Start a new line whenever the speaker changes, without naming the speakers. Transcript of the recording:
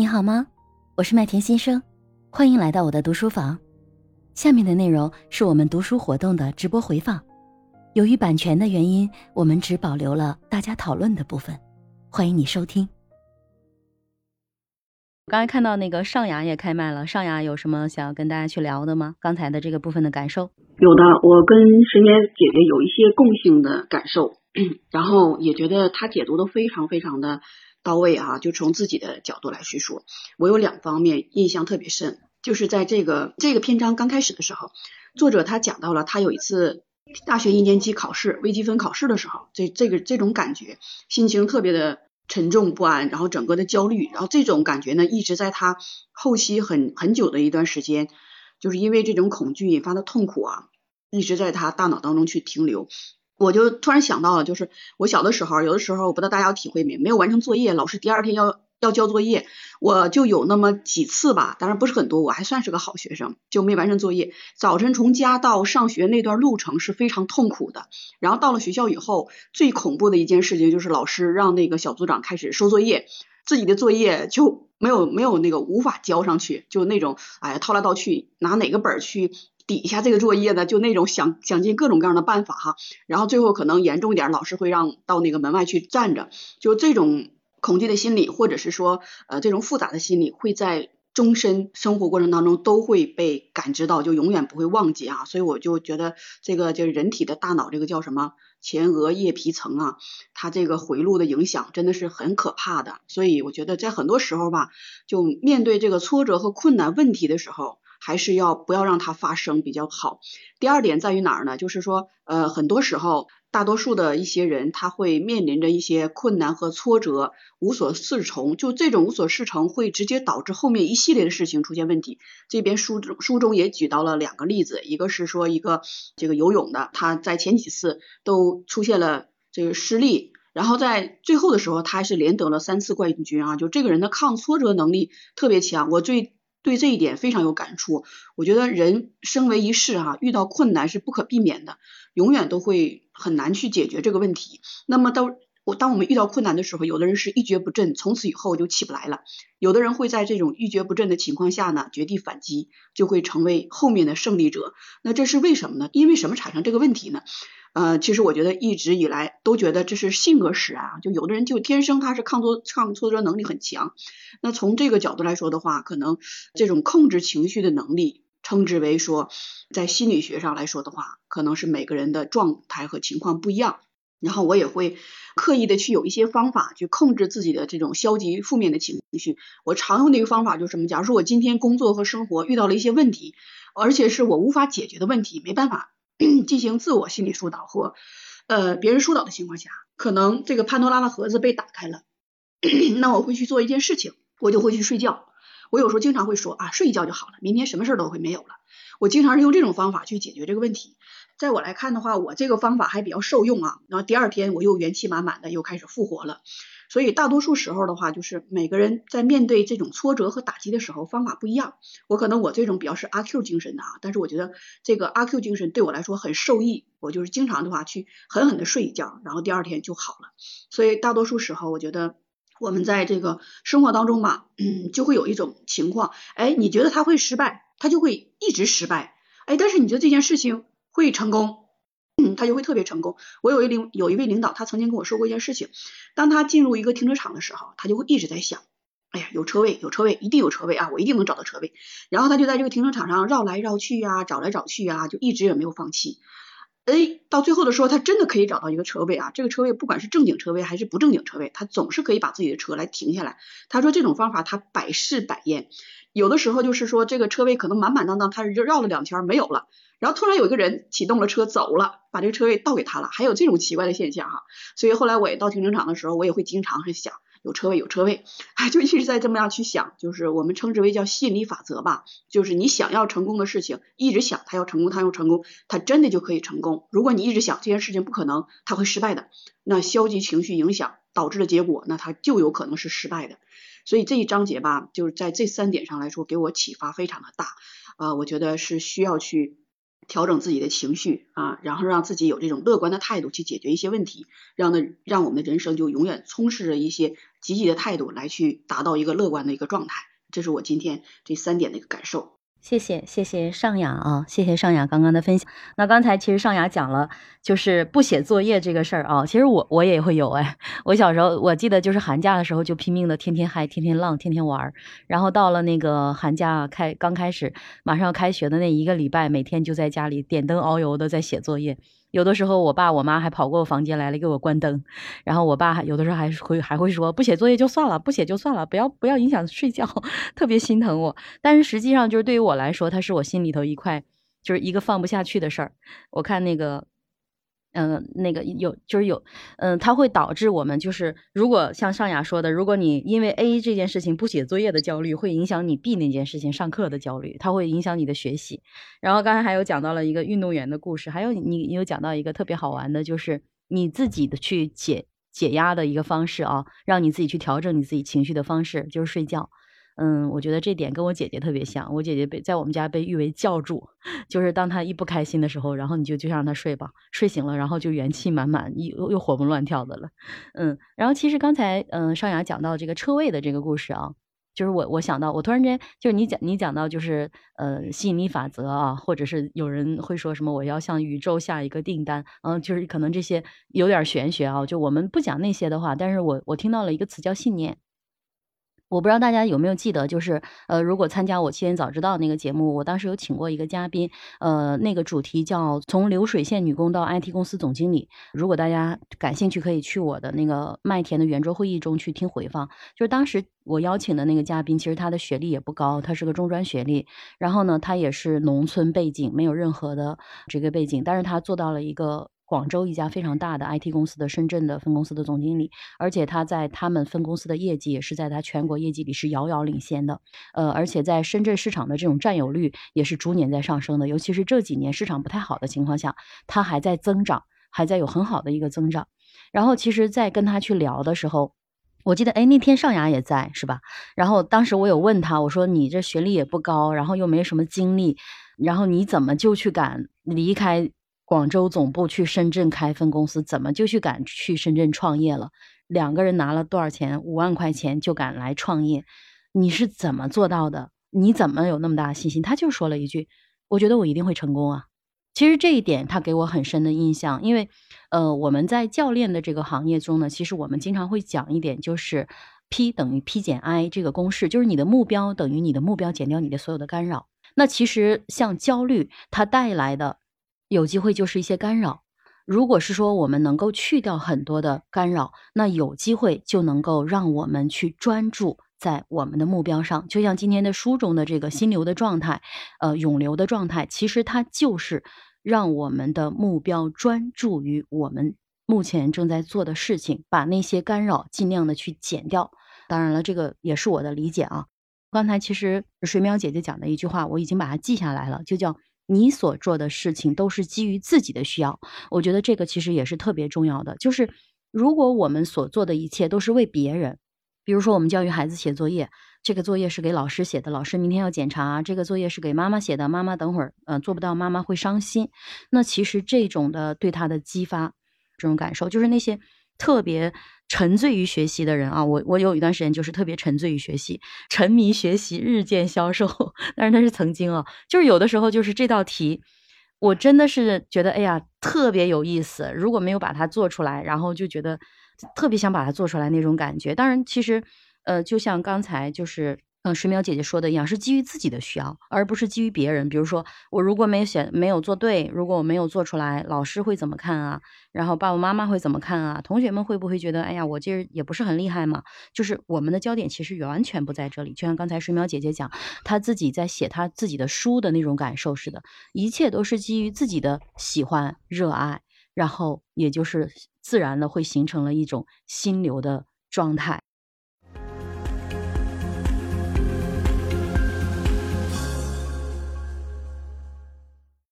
你好吗？我是麦田先生，欢迎来到我的读书房。下面的内容是我们读书活动的直播回放，由于版权的原因，我们只保留了大家讨论的部分。欢迎你收听。我刚才看到那个上雅也开麦了，上雅有什么想要跟大家去聊的吗？刚才的这个部分的感受？
有的，我跟石年姐姐有一些共性的感受，然后也觉得她解读的非常非常的到位啊。就从自己的角度来叙述，我有两方面印象特别深，就是在这个这个篇章刚开始的时候，作者他讲到了他有一次大学一年级考试微积分考试的时候，这这个这种感觉，心情特别的。沉重不安，然后整个的焦虑，然后这种感觉呢，一直在他后期很很久的一段时间，就是因为这种恐惧引发的痛苦啊，一直在他大脑当中去停留。我就突然想到了，就是我小的时候，有的时候我不知道大家有体会没，没有完成作业，老师第二天要。要交作业，我就有那么几次吧，当然不是很多，我还算是个好学生，就没完成作业。早晨从家到上学那段路程是非常痛苦的，然后到了学校以后，最恐怖的一件事情就是老师让那个小组长开始收作业，自己的作业就没有没有那个无法交上去，就那种哎呀套来套去，拿哪个本儿去底下这个作业呢？就那种想想尽各种各样的办法哈，然后最后可能严重点，老师会让到那个门外去站着，就这种。恐惧的心理，或者是说，呃，这种复杂的心理，会在终身生活过程当中都会被感知到，就永远不会忘记啊。所以我就觉得，这个就是人体的大脑，这个叫什么前额叶皮层啊，它这个回路的影响真的是很可怕的。所以我觉得，在很多时候吧，就面对这个挫折和困难问题的时候。还是要不要让它发生比较好。第二点在于哪儿呢？就是说，呃，很多时候，大多数的一些人他会面临着一些困难和挫折，无所适从。就这种无所适从，会直接导致后面一系列的事情出现问题。这边书书中也举到了两个例子，一个是说一个这个游泳的，他在前几次都出现了这个失利，然后在最后的时候，他还是连得了三次冠军啊！就这个人的抗挫折能力特别强。我最对这一点非常有感触。我觉得人生为一世哈，遇到困难是不可避免的，永远都会很难去解决这个问题。那么到当我们遇到困难的时候，有的人是一蹶不振，从此以后就起不来了；有的人会在这种一蹶不振的情况下呢，绝地反击，就会成为后面的胜利者。那这是为什么呢？因为什么产生这个问题呢？呃，其实我觉得一直以来都觉得这是性格使然啊，就有的人就天生他是抗挫抗挫折能力很强。那从这个角度来说的话，可能这种控制情绪的能力，称之为说，在心理学上来说的话，可能是每个人的状态和情况不一样。然后我也会刻意的去有一些方法去控制自己的这种消极负面的情绪。我常用的一个方法就是什么？假如说我今天工作和生活遇到了一些问题，而且是我无法解决的问题，没办法。进行自我心理疏导或呃别人疏导的情况下，可能这个潘多拉的盒子被打开了，那我会去做一件事情，我就会去睡觉。我有时候经常会说啊，睡一觉就好了，明天什么事都会没有了。我经常是用这种方法去解决这个问题。在我来看的话，我这个方法还比较受用啊。然后第二天我又元气满满的又开始复活了。所以大多数时候的话，就是每个人在面对这种挫折和打击的时候，方法不一样。我可能我这种比较是阿 Q 精神的啊，但是我觉得这个阿 Q 精神对我来说很受益。我就是经常的话去狠狠的睡一觉，然后第二天就好了。所以大多数时候，我觉得我们在这个生活当中嘛，嗯，就会有一种情况，哎，你觉得他会失败，他就会一直失败，哎，但是你觉得这件事情会成功。他就会特别成功。我有一领有一位领导，他曾经跟我说过一件事情：当他进入一个停车场的时候，他就会一直在想，哎呀，有车位，有车位，一定有车位啊，我一定能找到车位。然后他就在这个停车场上绕来绕去啊，找来找去啊，就一直也没有放弃。哎，到最后的时候，他真的可以找到一个车位啊！这个车位不管是正经车位还是不正经车位，他总是可以把自己的车来停下来。他说这种方法他百试百验，有的时候就是说这个车位可能满满当当，他就绕了两圈没有了，然后突然有一个人启动了车走了，把这个车位倒给他了，还有这种奇怪的现象哈。所以后来我也到停车场的时候，我也会经常是想。有车位，有车位，哎，就一直在这么样去想，就是我们称之为叫吸引力法则吧，就是你想要成功的事情，一直想他要成功，他要成功，他真的就可以成功。如果你一直想这件事情不可能，他会失败的，那消极情绪影响导致的结果，那他就有可能是失败的。所以这一章节吧，就是在这三点上来说，给我启发非常的大啊，我觉得是需要去调整自己的情绪啊，然后让自己有这种乐观的态度去解决一些问题，让的让我们的人生就永远充斥着一些积极的态度来去达到一个乐观的一个状态。这是我今天这三点的一个感受。
谢谢谢谢尚雅啊，谢谢尚雅刚刚的分享。那刚才其实尚雅讲了，就是不写作业这个事儿啊，其实我我也会有哎。我小时候我记得就是寒假的时候就拼命的天天嗨，天天浪，天天玩儿。然后到了那个寒假开刚开始马上要开学的那一个礼拜，每天就在家里点灯熬油的在写作业。有的时候，我爸我妈还跑过我房间来了，给我关灯。然后我爸有的时候还会还会说，不写作业就算了，不写就算了，不要不要影响睡觉，特别心疼我。但是实际上，就是对于我来说，他是我心里头一块，就是一个放不下去的事儿。我看那个。嗯，那个有就是有，嗯，它会导致我们就是，如果像尚雅说的，如果你因为 A 这件事情不写作业的焦虑，会影响你 B 那件事情上课的焦虑，它会影响你的学习。然后刚才还有讲到了一个运动员的故事，还有你你有讲到一个特别好玩的，就是你自己的去解解压的一个方式啊，让你自己去调整你自己情绪的方式，就是睡觉。嗯，我觉得这点跟我姐姐特别像。我姐姐被在我们家被誉为教主，就是当她一不开心的时候，然后你就就让她睡吧，睡醒了，然后就元气满满，又又活蹦乱跳的了。嗯，然后其实刚才嗯尚雅讲到这个车位的这个故事啊，就是我我想到，我突然间就是你讲你讲到就是呃吸引力法则啊，或者是有人会说什么我要向宇宙下一个订单，嗯，就是可能这些有点玄学啊，就我们不讲那些的话，但是我我听到了一个词叫信念。我不知道大家有没有记得，就是呃，如果参加我七点早知道那个节目，我当时有请过一个嘉宾，呃，那个主题叫从流水线女工到 IT 公司总经理。如果大家感兴趣，可以去我的那个麦田的圆桌会议中去听回放。就是当时我邀请的那个嘉宾，其实他的学历也不高，他是个中专学历，然后呢，他也是农村背景，没有任何的这个背景，但是他做到了一个。广州一家非常大的 IT 公司的深圳的分公司的总经理，而且他在他们分公司的业绩也是在他全国业绩里是遥遥领先的，呃，而且在深圳市场的这种占有率也是逐年在上升的，尤其是这几年市场不太好的情况下，他还在增长，还在有很好的一个增长。然后其实，在跟他去聊的时候，我记得，哎，那天尚雅也在，是吧？然后当时我有问他，我说你这学历也不高，然后又没什么经历，然后你怎么就去敢离开？广州总部去深圳开分公司，怎么就去敢去深圳创业了？两个人拿了多少钱？五万块钱就敢来创业，你是怎么做到的？你怎么有那么大的信心？他就说了一句：“我觉得我一定会成功啊！”其实这一点他给我很深的印象，因为呃，我们在教练的这个行业中呢，其实我们经常会讲一点，就是 P 等于 P 减 I 这个公式，就是你的目标等于你的目标减掉你的所有的干扰。那其实像焦虑它带来的。有机会就是一些干扰，如果是说我们能够去掉很多的干扰，那有机会就能够让我们去专注在我们的目标上。就像今天的书中的这个心流的状态，呃，涌流的状态，其实它就是让我们的目标专注于我们目前正在做的事情，把那些干扰尽量的去减掉。当然了，这个也是我的理解啊。刚才其实水淼姐姐讲的一句话，我已经把它记下来了，就叫。你所做的事情都是基于自己的需要，我觉得这个其实也是特别重要的。就是如果我们所做的一切都是为别人，比如说我们教育孩子写作业，这个作业是给老师写的，老师明天要检查；这个作业是给妈妈写的，妈妈等会儿呃做不到，妈妈会伤心。那其实这种的对他的激发，这种感受，就是那些特别。沉醉于学习的人啊，我我有一段时间就是特别沉醉于学习，沉迷学习，日渐消瘦。但是那是曾经啊，就是有的时候就是这道题，我真的是觉得哎呀特别有意思。如果没有把它做出来，然后就觉得特别想把它做出来那种感觉。当然，其实呃，就像刚才就是。嗯，水淼姐姐说的一样，是基于自己的需要，而不是基于别人。比如说，我如果没写，没有做对，如果我没有做出来，老师会怎么看啊？然后爸爸妈妈会怎么看啊？同学们会不会觉得，哎呀，我这也不是很厉害嘛？就是我们的焦点其实完全不在这里。就像刚才水淼姐姐讲，她自己在写她自己的书的那种感受似的，一切都是基于自己的喜欢、热爱，然后也就是自然的会形成了一种心流的状态。